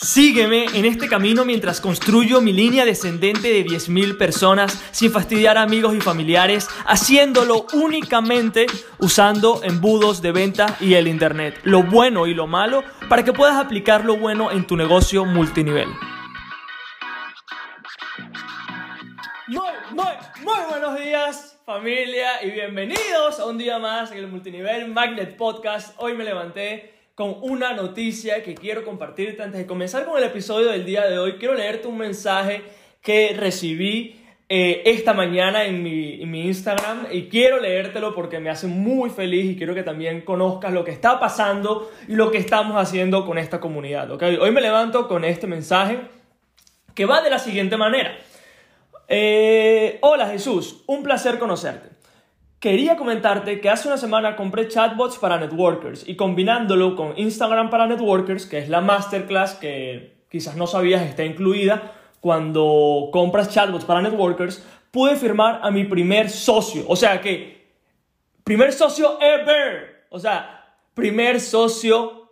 Sígueme en este camino mientras construyo mi línea descendente de 10.000 personas sin fastidiar a amigos y familiares, haciéndolo únicamente usando embudos de venta y el Internet, lo bueno y lo malo, para que puedas aplicar lo bueno en tu negocio multinivel. Muy, muy, muy buenos días familia y bienvenidos a un día más en el Multinivel Magnet Podcast. Hoy me levanté con una noticia que quiero compartirte. Antes de comenzar con el episodio del día de hoy, quiero leerte un mensaje que recibí eh, esta mañana en mi, Instagram y quiero leértelo porque me hace muy feliz y quiero que también conozcas lo que está pasando y lo que estamos haciendo con esta comunidad. ¿okay? Hoy me levanto con este mensaje que va de la siguiente manera. Eh, hola Jesús, un placer conocerte. Quería comentarte que hace una semana compré chatbots para networkers y combinándolo con Instagram para networkers, que es la masterclass que quizás no sabías está incluida cuando compras chatbots para networkers, pude firmar a mi primer socio. O sea que, primer socio ever. O sea, primer socio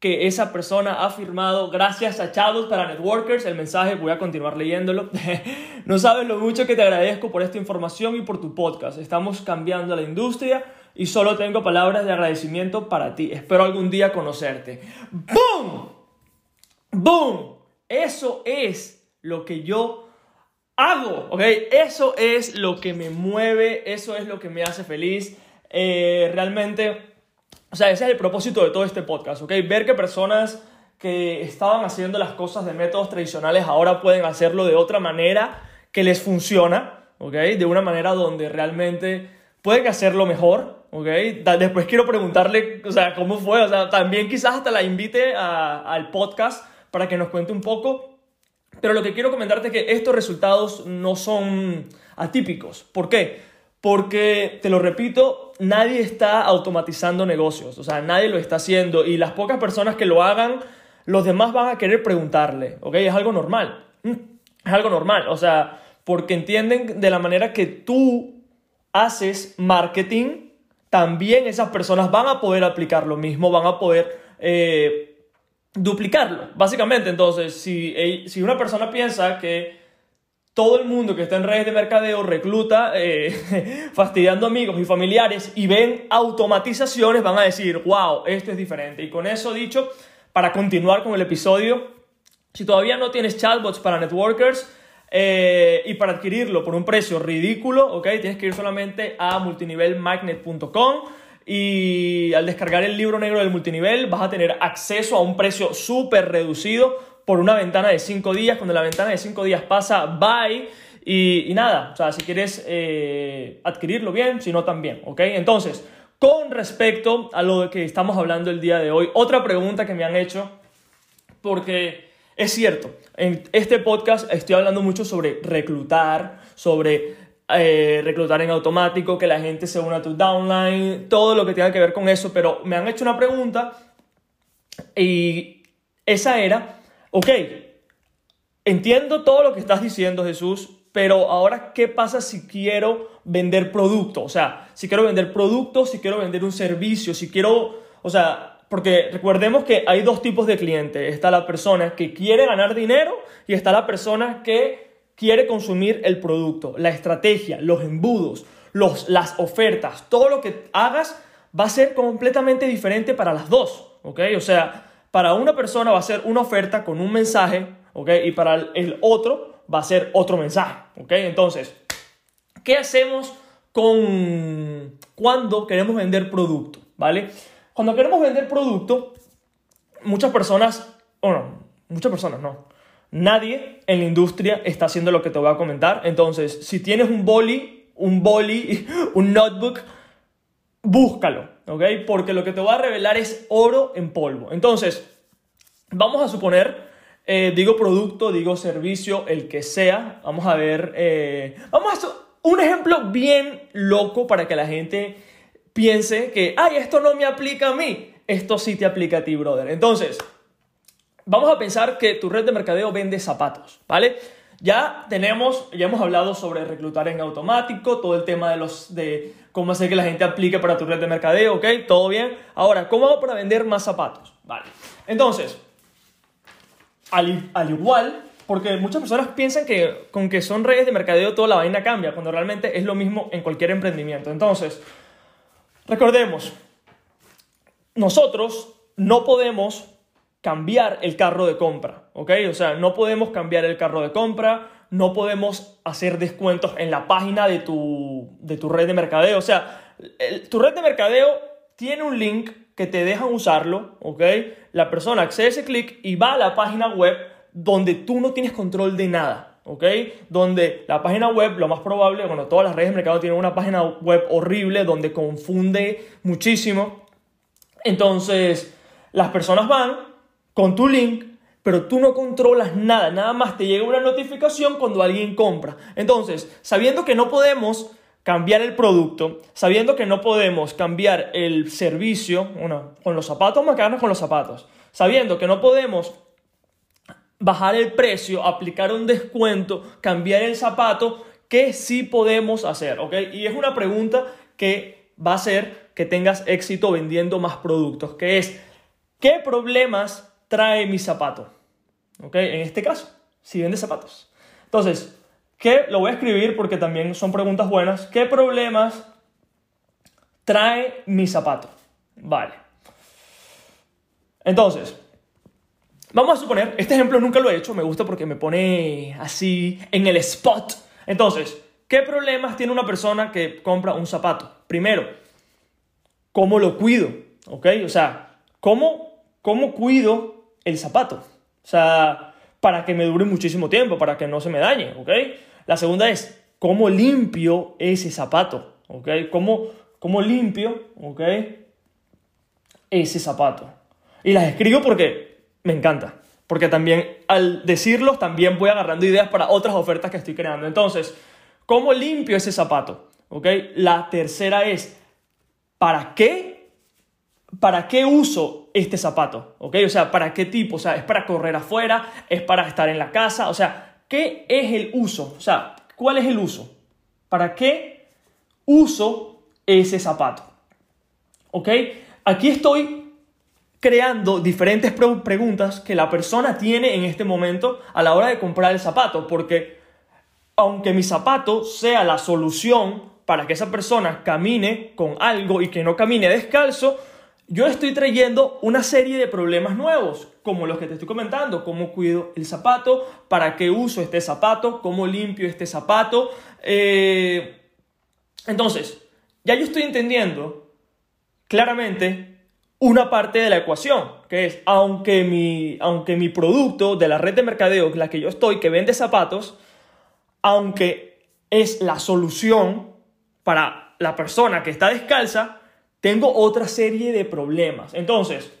que esa persona ha firmado gracias a Chatbots para Networkers. El mensaje, voy a continuar leyéndolo. no sabes lo mucho que te agradezco por esta información y por tu podcast. Estamos cambiando la industria y solo tengo palabras de agradecimiento para ti. Espero algún día conocerte. ¡Boom! ¡Boom! Eso es lo que yo hago, ¿ok? Eso es lo que me mueve, eso es lo que me hace feliz. Eh, realmente o sea, ese es el propósito de todo este podcast, ¿ok? Ver que personas que estaban haciendo las cosas de métodos tradicionales ahora pueden hacerlo de otra manera que les funciona, ¿ok? De una manera donde realmente pueden hacerlo mejor, ¿ok? Después quiero preguntarle, o sea, cómo fue, o sea, también quizás hasta la invite al podcast para que nos cuente un poco. Pero lo que quiero comentarte es que estos resultados no son atípicos. ¿Por qué? Porque, te lo repito, nadie está automatizando negocios, o sea, nadie lo está haciendo y las pocas personas que lo hagan, los demás van a querer preguntarle, ¿ok? Es algo normal, mm, es algo normal, o sea, porque entienden de la manera que tú haces marketing, también esas personas van a poder aplicar lo mismo, van a poder eh, duplicarlo, básicamente. Entonces, si, si una persona piensa que todo el mundo que está en redes de mercadeo recluta eh, fastidiando amigos y familiares y ven automatizaciones, van a decir, wow, esto es diferente. Y con eso dicho, para continuar con el episodio, si todavía no tienes chatbots para networkers eh, y para adquirirlo por un precio ridículo, ¿ok? Tienes que ir solamente a multinivelmagnet.com y al descargar el libro negro del multinivel vas a tener acceso a un precio súper reducido por una ventana de 5 días. Cuando la ventana de 5 días pasa, bye. Y, nada, o sea, si quieres eh, adquirirlo bien, si no también, ¿ok? Entonces, con respecto a lo que estamos hablando el día de hoy, otra pregunta que me han hecho, porque es cierto, en este podcast estoy hablando mucho sobre reclutar, sobre eh, reclutar en automático, que la gente se una a tu downline, todo lo que tenga que ver con eso, pero me han hecho una pregunta y esa era, ok, entiendo todo lo que estás diciendo Jesús, pero ahora, ¿qué pasa si quiero vender producto? O sea, si quiero vender producto, si quiero vender un servicio, si quiero, o sea, porque recordemos que hay dos tipos de clientes. Está la persona que quiere ganar dinero y está la persona que quiere consumir el producto. La estrategia, los embudos, los, las ofertas, todo lo que hagas va a ser completamente diferente para las dos. ¿Ok? O sea, para una persona va a ser una oferta con un mensaje, ¿ok? Y para el otro va a ser otro mensaje, ¿ok? Entonces, ¿qué hacemos con cuando queremos vender producto, ¿vale? Cuando queremos vender producto, muchas personas, o no, muchas personas no, nadie en la industria está haciendo lo que te voy a comentar. Entonces, si tienes un boli, un boli, un notebook, búscalo, ¿ok? Porque lo que te voy a revelar es oro en polvo. Entonces, vamos a suponer, eh, digo producto, digo servicio, el que sea, vamos a ver, eh, vamos a hacer un ejemplo bien loco para que la gente piense que, ay, esto no me aplica a mí, esto sí te aplica a ti, brother. Entonces, vamos a pensar que tu red de mercadeo vende zapatos, ¿vale? Ya tenemos, ya hemos hablado sobre reclutar en automático, todo el tema de los de cómo hacer que la gente aplique para tu red de mercadeo, ¿ok? Todo bien. Ahora, ¿cómo hago para vender más zapatos? Vale. Entonces, al, al igual, porque muchas personas piensan que con que son redes de mercadeo toda la vaina cambia, cuando realmente es lo mismo en cualquier emprendimiento. Entonces, recordemos, nosotros no podemos cambiar el carro de compra, ¿ok? O sea, no podemos cambiar el carro de compra, no podemos hacer descuentos en la página de tu, de tu red de mercadeo. O sea, tu red de mercadeo tiene un link que te deja usarlo, ¿ok? La persona accede a ese clic y va a la página web donde tú no tienes control de nada, ¿ok? Donde la página web, lo más probable, bueno, todas las redes de mercado tienen una página web horrible donde confunde muchísimo. Entonces, las personas van con tu link, pero tú no controlas nada, nada más te llega una notificación cuando alguien compra. Entonces, sabiendo que no podemos cambiar el producto, sabiendo que no podemos cambiar el servicio, bueno, con los zapatos, vamos a quedarnos con los zapatos, sabiendo que no podemos bajar el precio, aplicar un descuento, cambiar el zapato, ¿qué sí podemos hacer? ¿Ok? Y es una pregunta que va a hacer que tengas éxito vendiendo más productos, que es, ¿qué problemas trae mi zapato? ¿Ok? En este caso, si vende zapatos. Entonces, ¿Qué? Lo voy a escribir porque también son preguntas buenas. ¿Qué problemas trae mi zapato? Vale. Entonces, vamos a suponer, este ejemplo nunca lo he hecho, me gusta porque me pone así en el spot. Entonces, ¿qué problemas tiene una persona que compra un zapato? Primero, ¿cómo lo cuido? ¿Ok? O sea, ¿cómo, cómo cuido el zapato? O sea, para que me dure muchísimo tiempo, para que no se me dañe, ¿ok? La segunda es, ¿cómo limpio ese zapato? ¿Ok? ¿Cómo, cómo limpio, ¿ok? Ese zapato. Y las escribo porque me encanta. Porque también al decirlos también voy agarrando ideas para otras ofertas que estoy creando. Entonces, ¿cómo limpio ese zapato? ¿Ok? La tercera es, ¿para qué ¿para qué uso este zapato? ¿Ok? O sea, ¿para qué tipo? O sea, ¿es para correr afuera? ¿Es para estar en la casa? O sea, ¿qué es el uso? O sea, ¿cuál es el uso? ¿Para qué uso ese zapato? ¿Ok? Aquí estoy creando diferentes preguntas que la persona tiene en este momento a la hora de comprar el zapato, porque aunque mi zapato sea la solución para que esa persona camine con algo y que no camine descalzo, yo estoy trayendo una serie de problemas nuevos, como los que te estoy comentando, cómo cuido el zapato, para qué uso este zapato, cómo limpio este zapato. Eh, entonces, ya yo estoy entendiendo claramente una parte de la ecuación, que es, aunque mi, aunque mi producto de la red de mercadeo, la que yo estoy, que vende zapatos, aunque es la solución para la persona que está descalza, tengo otra serie de problemas. Entonces,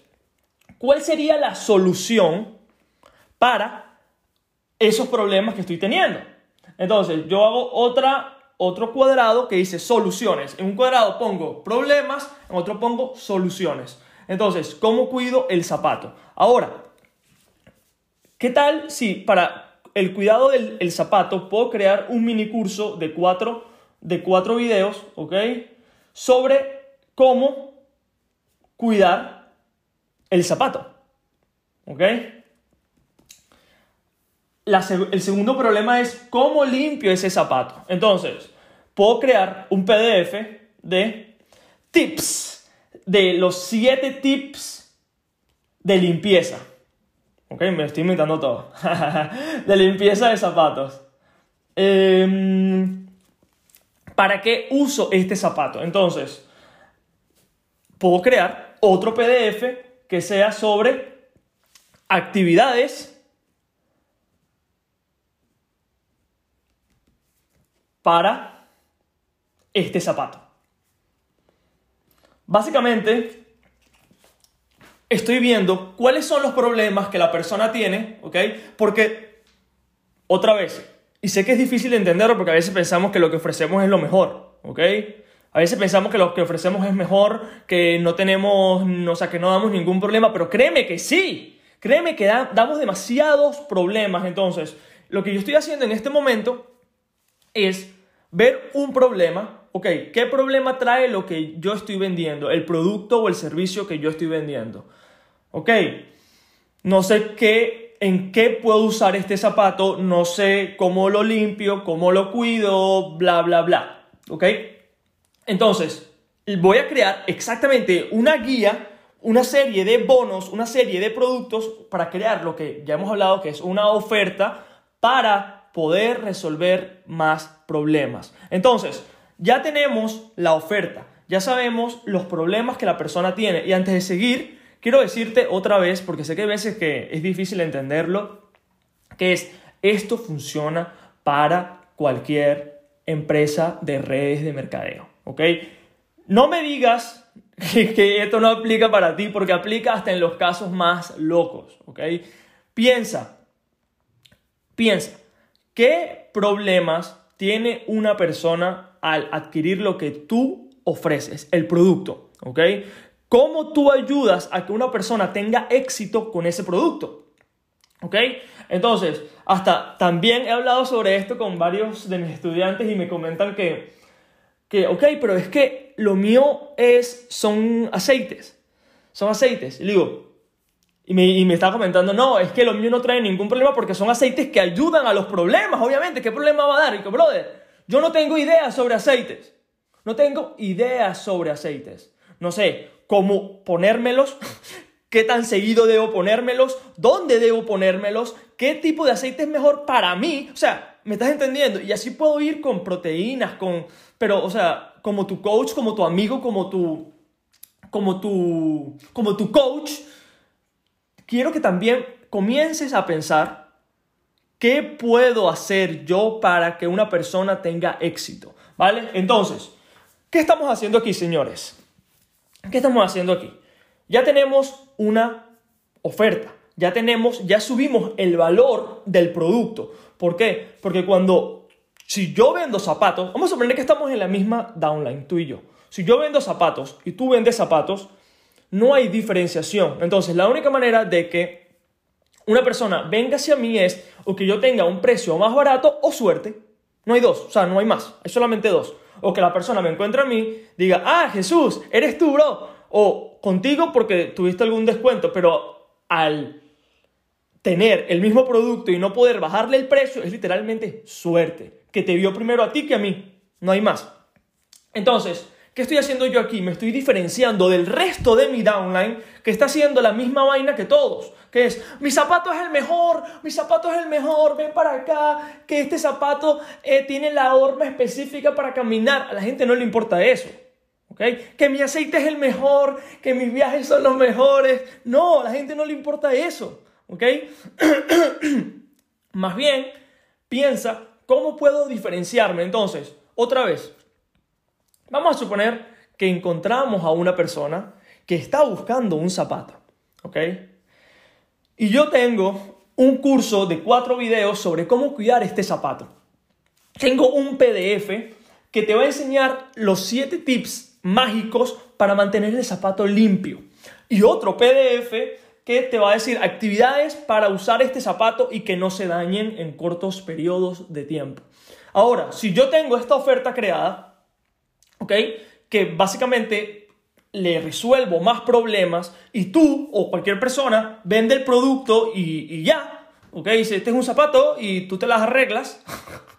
¿cuál sería la solución para esos problemas que estoy teniendo? Entonces, yo hago otra, otro cuadrado que dice soluciones. En un cuadrado pongo problemas, en otro pongo soluciones. Entonces, ¿cómo cuido el zapato? Ahora, ¿qué tal si para el cuidado del zapato puedo crear un mini curso de cuatro, de cuatro videos, ¿ok? Sobre cómo cuidar el zapato. ¿Ok? el segundo problema es cómo limpio ese zapato. Entonces, puedo crear un PDF de tips, de los 7 tips de limpieza. ¿Ok? Me estoy inventando todo. de limpieza de zapatos. Em, ¿Para qué uso este zapato? Entonces, puedo crear otro PDF que sea sobre actividades para este zapato. Básicamente, estoy viendo cuáles son los problemas que la persona tiene, ¿ok? Porque, otra vez, y sé que es difícil de entenderlo porque a veces pensamos que lo que ofrecemos es lo mejor, ¿ok? A veces pensamos que lo que ofrecemos es mejor, que no tenemos, o sea, que no damos ningún problema, pero créeme que sí, créeme que damos demasiados problemas. Entonces, lo que yo estoy haciendo en este momento es ver un problema, ok, ¿qué problema trae lo que yo estoy vendiendo, el producto o el servicio que yo estoy vendiendo? Ok, no sé qué en qué puedo usar este zapato, no sé cómo lo limpio, cómo lo cuido, bla, bla, bla. ¿Ok? Entonces, voy a crear exactamente una guía, una serie de bonos, una serie de productos para crear lo que ya hemos hablado que es una oferta para poder resolver más problemas. Entonces, ya tenemos la oferta, ya sabemos los problemas que la persona tiene y antes de seguir, quiero decirte otra vez, porque sé que hay veces que es difícil entenderlo, que es, esto funciona para cualquier empresa de redes de mercadeo, ¿ok? No me digas que, esto no aplica para ti, porque aplica hasta en los casos más locos, ¿ok? Piensa, piensa, ¿qué problemas tiene una persona al adquirir lo que tú ofreces, el producto, ¿ok? ¿Cómo tú ayudas a que una persona tenga éxito con ese producto? ¿Ok? Entonces, hasta también he hablado sobre esto con varios de mis estudiantes y me comentan que, que ok, pero es que lo mío es, son aceites. Son aceites. Y digo, y me, y me está comentando, no, es que lo mío no trae ningún problema porque son aceites que ayudan a los problemas, obviamente. ¿Qué problema va a dar? Y que, brother, yo no tengo ideas sobre aceites. No tengo ideas sobre aceites. No sé, cómo ponérmelos, qué tan seguido debo ponérmelos, dónde debo ponérmelos, qué tipo de aceite es mejor para mí. O sea, ¿me estás entendiendo? Y así puedo ir con proteínas, con... Pero, o sea, como tu coach, como tu amigo, como tu... Como tu... Como tu coach. Quiero que también comiences a pensar qué puedo hacer yo para que una persona tenga éxito. ¿Vale? Entonces, ¿qué estamos haciendo aquí, señores? ¿Qué estamos haciendo aquí? Ya tenemos una oferta, ya tenemos, ya subimos el valor del producto. ¿Por qué? Porque cuando, si yo vendo zapatos, vamos a suponer que estamos en la misma downline, tú y yo. Si yo vendo zapatos y tú vendes zapatos, no hay diferenciación. Entonces, la única manera de que una persona venga hacia mí es o que yo tenga un precio más barato o suerte. No hay dos, o sea, no hay más, hay solamente dos o que la persona me encuentre a mí, diga, ah, Jesús, eres tú, bro, o contigo porque tuviste algún descuento, pero al tener el mismo producto y no poder bajarle el precio es literalmente suerte, que te vio primero a ti que a mí, no hay más. Entonces, ¿qué estoy haciendo yo aquí? Me estoy diferenciando del resto de mi downline que está haciendo la misma vaina que todos que es, mi zapato es el mejor, mi zapato es el mejor, ven para acá, que este zapato eh, tiene la horma específica para caminar. A la gente no le importa eso. ¿Okay? Que mi aceite es el mejor, que mis viajes son los mejores. No, a la gente no le importa eso. ¿Okay? Más bien, piensa, ¿cómo puedo diferenciarme? Entonces, otra vez, vamos a suponer que encontramos a una persona que está buscando un zapato. ¿Ok? Y yo tengo un curso de cuatro videos sobre cómo cuidar este zapato. Tengo un PDF que te va a enseñar los siete tips mágicos para mantener el zapato limpio. Y otro PDF que te va a decir actividades para usar este zapato y que no se dañen en cortos periodos de tiempo. Ahora, si yo tengo esta oferta creada, ¿ok? Que básicamente le resuelvo más problemas y tú o cualquier persona vende el producto y, ya, ¿ok? Dice, este es un zapato y tú te las arreglas.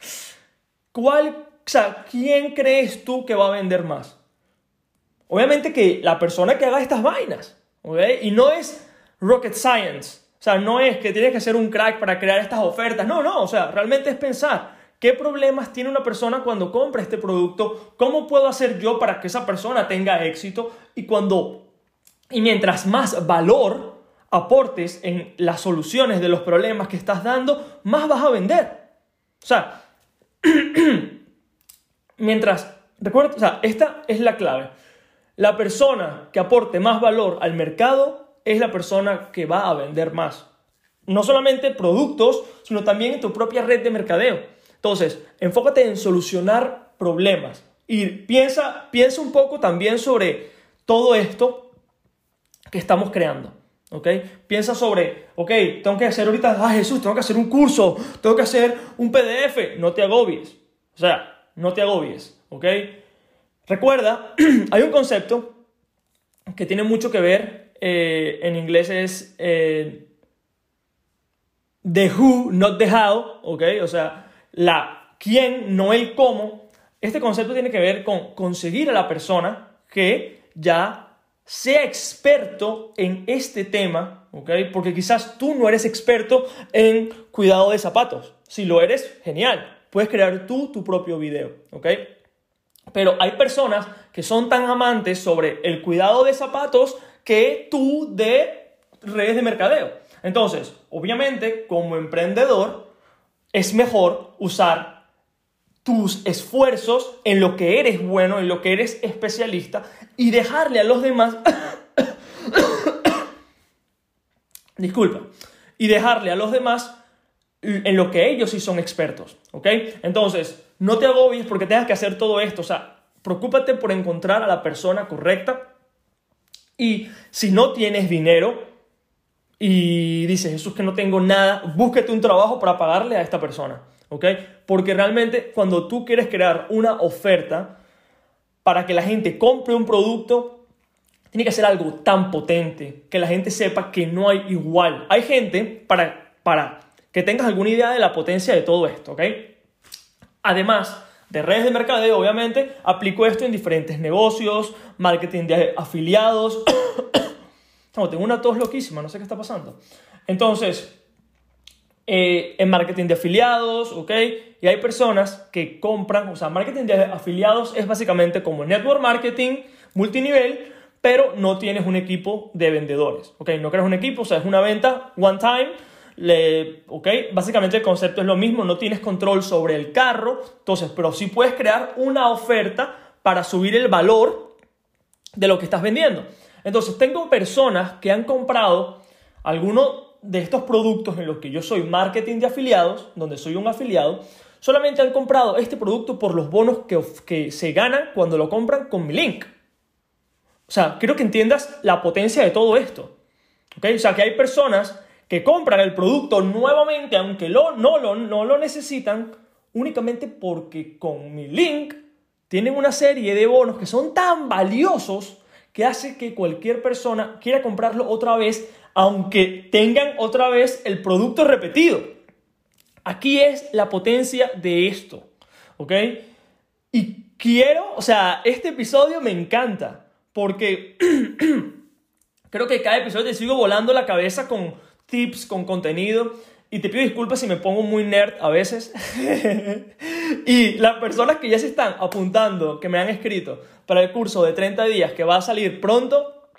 ¿Cuál, o sea, quién crees tú que va a vender más? Obviamente que la persona que haga estas vainas, ¿ok? Y no es rocket science. O sea, no es que tienes que ser un crack para crear estas ofertas. No, no, o sea, realmente es pensar, ¿Qué problemas tiene una persona cuando compra este producto? ¿Cómo puedo hacer yo para que esa persona tenga éxito? Y cuando y mientras más valor aportes en las soluciones de los problemas que estás dando, más vas a vender. O sea, mientras, recuerda, o sea, esta es la clave. La persona que aporte más valor al mercado es la persona que va a vender más. No solamente productos, sino también en tu propia red de mercadeo. Entonces, enfócate en solucionar problemas y piensa, piensa un poco también sobre todo esto que estamos creando. ¿Ok? Piensa sobre, ok, tengo que hacer ahorita, ah Jesús, tengo que hacer un curso, tengo que hacer un PDF, no te agobies. O sea, no te agobies, ¿ok? Recuerda, hay un concepto que tiene mucho que ver, eh, en inglés es eh, the who, not the how, ¿ok? O sea, la quién, no el cómo. Este concepto tiene que ver con conseguir a la persona que ya sea experto en este tema, ¿ok? Porque quizás tú no eres experto en cuidado de zapatos. Si lo eres, genial. Puedes crear tú tu propio video, ¿ok? Pero hay personas que son tan amantes sobre el cuidado de zapatos que tú de redes de mercadeo. Entonces, obviamente, como emprendedor, es mejor usar tus esfuerzos en lo que eres bueno, en lo que eres especialista y dejarle a los demás... Disculpa. Y dejarle a los demás en lo que ellos sí son expertos, ¿ok? Entonces, no te agobies porque tengas que hacer todo esto, o sea, preocúpate por encontrar a la persona correcta y si no tienes dinero y dices, Jesús, que no tengo nada, búsquete un trabajo para pagarle a esta persona, ¿ok? Porque realmente cuando tú quieres crear una oferta para que la gente compre un producto, tiene que ser algo tan potente que la gente sepa que no hay igual. Hay gente para, para que tengas alguna idea de la potencia de todo esto, ¿ok? Además de redes de mercadeo, obviamente, aplico esto en diferentes negocios, marketing de afiliados. tengo una tos loquísima, no sé qué está pasando. Entonces, eh, en marketing de afiliados, ¿ok? Y hay personas que compran, o sea, marketing de afiliados es básicamente como network marketing multinivel, pero no tienes un equipo de vendedores, ¿ok? No creas un equipo, o sea, es una venta one time le, ¿ok? Básicamente el concepto es lo mismo, no tienes control sobre el carro, entonces, pero sí puedes crear una oferta para subir el valor de lo que estás vendiendo. Entonces, tengo personas que han comprado alguno de estos productos en los que yo soy marketing de afiliados, donde soy un afiliado, solamente han comprado este producto por los bonos que, que se ganan cuando lo compran con mi link. O sea, quiero que entiendas la potencia de todo esto. ¿ok? O sea, que hay personas que compran el producto nuevamente, aunque lo, no, lo, no lo necesitan, únicamente porque con mi link tienen una serie de bonos que son tan valiosos que hace que cualquier persona quiera comprarlo otra vez, aunque tengan otra vez el producto repetido. Aquí es la potencia de esto, ¿ok? Y quiero, o sea, este episodio me encanta, porque creo que cada episodio te sigo volando la cabeza con tips, con contenido. Y te pido disculpas si me pongo muy nerd a veces. y las personas que ya se están apuntando, que me han escrito para el curso de 30 días que va a salir pronto,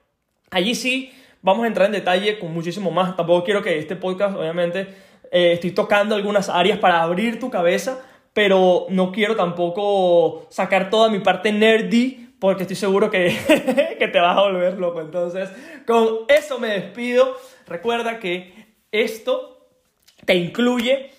allí sí vamos a entrar en detalle con muchísimo más. Tampoco quiero que este podcast, obviamente, eh, estoy tocando algunas áreas para abrir tu cabeza, pero no quiero tampoco sacar toda mi parte nerdy porque estoy seguro que, que te vas a volver loco. Entonces, con eso me despido. Recuerda que esto te incluye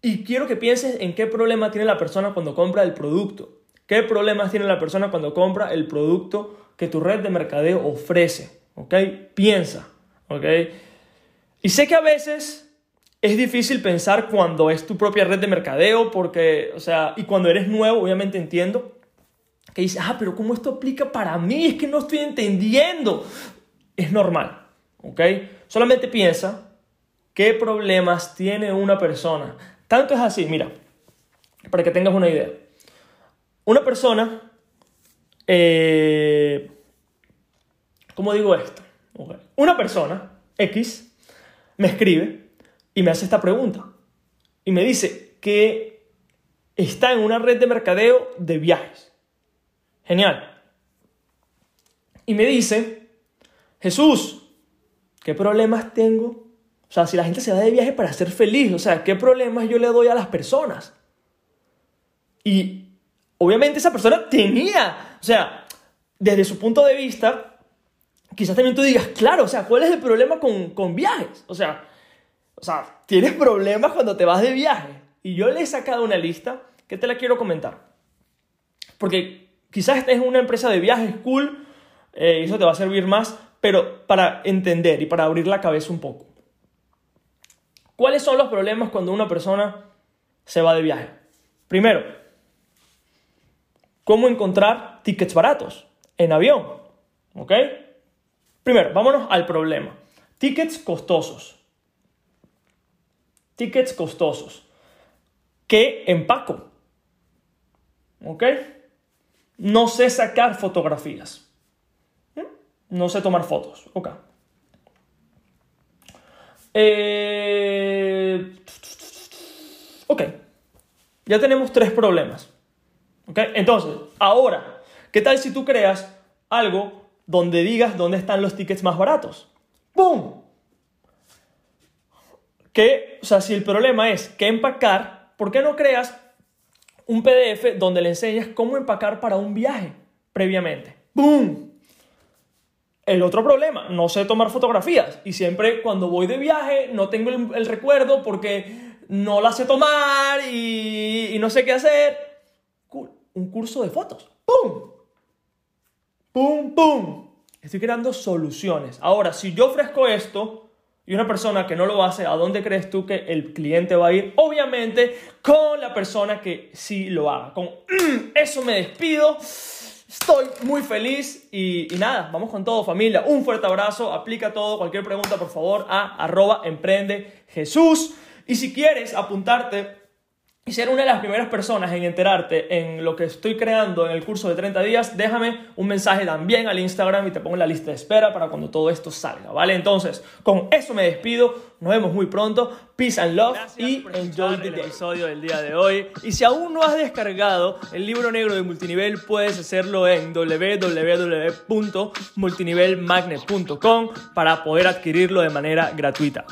y quiero que pienses en qué problema tiene la persona cuando compra el producto. ¿Qué problemas tiene la persona cuando compra el producto que tu red de mercadeo ofrece? ¿Ok? Piensa. ¿Ok? Y sé que a veces es difícil pensar cuando es tu propia red de mercadeo, porque, o sea, y cuando eres nuevo, obviamente entiendo que dices, ah, pero ¿cómo esto aplica para mí? Es que no estoy entendiendo. Es normal. ¿Ok? Solamente piensa qué problemas tiene una persona. Tanto es así, mira, para que tengas una idea. Una persona, eh, ¿cómo digo esto? Una persona, X, me escribe y me hace esta pregunta. Y me dice que está en una red de mercadeo de viajes. Genial. Y me dice, Jesús, ¿Qué problemas tengo? O sea, si la gente se va de viaje para ser feliz, o sea, ¿qué problemas yo le doy a las personas? Y obviamente esa persona tenía, o sea, desde su punto de vista, quizás también tú digas, claro, o sea, ¿cuál es el problema con, con viajes? O sea, o sea, tienes problemas cuando te vas de viaje. Y yo le he sacado una lista que te la quiero comentar. Porque quizás estés en una empresa de viajes cool, eh, eso te va a servir más, pero para entender y para abrir la cabeza un poco. ¿Cuáles son los problemas cuando una persona se va de viaje? Primero, ¿cómo encontrar tickets baratos en avión? ¿Ok? Primero, vámonos al problema. Tickets costosos. tickets costosos. ¿Qué empaco? ¿Ok? No sé sacar fotografías. No sé tomar fotos. Ok. Eh, ok. Ya tenemos tres problemas. ¿Ok? Entonces, ahora, ¿qué tal si tú creas algo donde digas dónde están los tickets más baratos? ¡Pum! Que, o sea, si el problema es que empacar, ¿por qué no creas un PDF donde le enseñas cómo empacar para un viaje previamente? ¡Bum! El otro problema, no sé tomar fotografías y siempre cuando voy de viaje no tengo el, recuerdo porque no la sé tomar y, no sé qué hacer. Un curso de fotos. ¡Pum! ¡Pum, pum! Estoy creando soluciones. Ahora, si yo ofrezco esto, y una persona que no lo hace, ¿a dónde crees tú que el cliente va a ir? Obviamente con la persona que sí lo haga. Con mm, eso me despido. Estoy muy feliz y, nada, vamos con todo familia. Un fuerte abrazo, aplica todo, cualquier pregunta por favor a arroba emprende. Y si quieres apuntarte y ser una de las primeras personas en enterarte en lo que estoy creando en el curso de 30 días, déjame un mensaje también al Instagram y te pongo en la lista de espera para cuando todo esto salga, ¿vale? Entonces, con eso me despido, nos vemos muy pronto, peace and love y enjoy el episodio del día de hoy. Y si aún no has descargado el libro negro de multinivel, puedes hacerlo en www.multinivelmagnet.com para poder adquirirlo de manera gratuita.